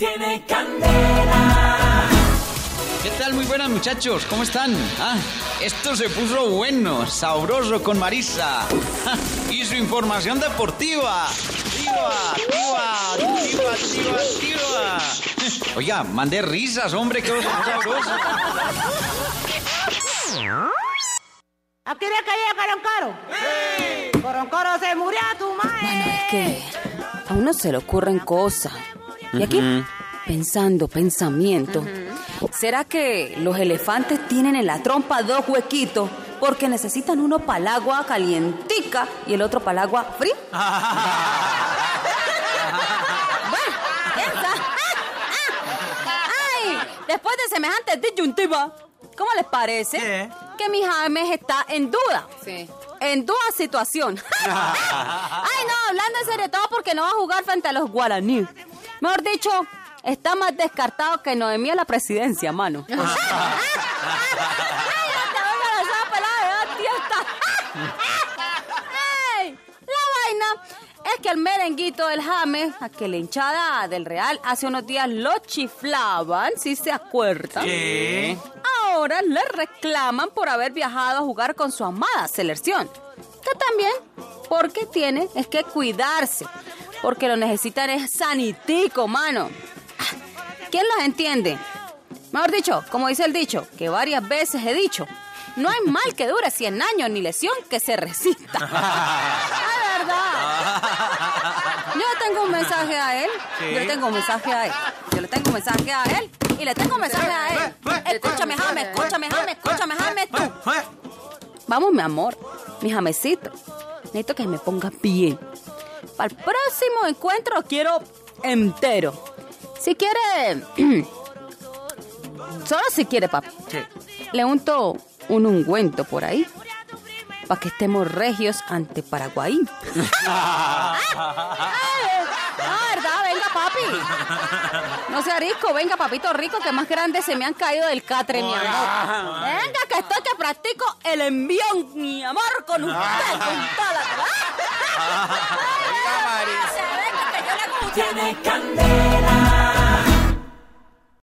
tiene candela. ¿Qué tal? Muy buenas muchachos, ¿cómo están? Ah, esto se puso bueno, sabroso con Marisa. Ah, y su información deportiva. ¡Tiva, tiva, tiva, tiva, tiva! Oiga, mandé risas, hombre, qué cosa sabrosa. ¿A quién es que llega Coroncoro? ¡Sí! Coroncoro se murió a tu madre. Bueno, es que a uno se le ocurren cosas. Y aquí, pensando, pensamiento. ¿Será que los elefantes tienen en la trompa dos huequitos porque necesitan uno para el agua calientica y el otro para el agua fría? bueno. ¡Ay! Después de semejante disyuntiva, ¿cómo les parece que mi James está en duda? Sí. En duda situación. Ay, no, hablando en serio, todo porque no va a jugar frente a los guaraníes. Mejor dicho, está más descartado que Noemí a la presidencia, mano. Ay, no te la vaina es que el merenguito del James, a que la hinchada del Real hace unos días lo chiflaban, si se acuerdan. ¿Qué? Ahora le reclaman por haber viajado a jugar con su amada selección. Que también, porque tiene es que cuidarse. Porque lo necesitan es sanitico, mano. ¿Quién los entiende? Mejor dicho, como dice el dicho, que varias veces he dicho, no hay mal que dure 100 años ni lesión que se resista. La verdad. Yo le tengo un mensaje a él. Yo le tengo un mensaje a él. Yo le tengo un mensaje a él. Y le tengo un mensaje a él. Escúchame, James, escúchame, James, escúchame, James, tú. Vamos, mi amor, mi jamecito. Necesito que me pongas bien. Para el próximo encuentro quiero entero. Si quiere... Solo si quiere, papi. Le unto un ungüento por ahí. Para que estemos regios ante Paraguay. ¡Ay! No, ¿verdad? Venga, papi. No sea rico, venga, papito rico, que más grande se me han caído del catre, mi amor. Venga, que estoy que practico el envión, mi amor, con usted, con toda la... Tiene candela.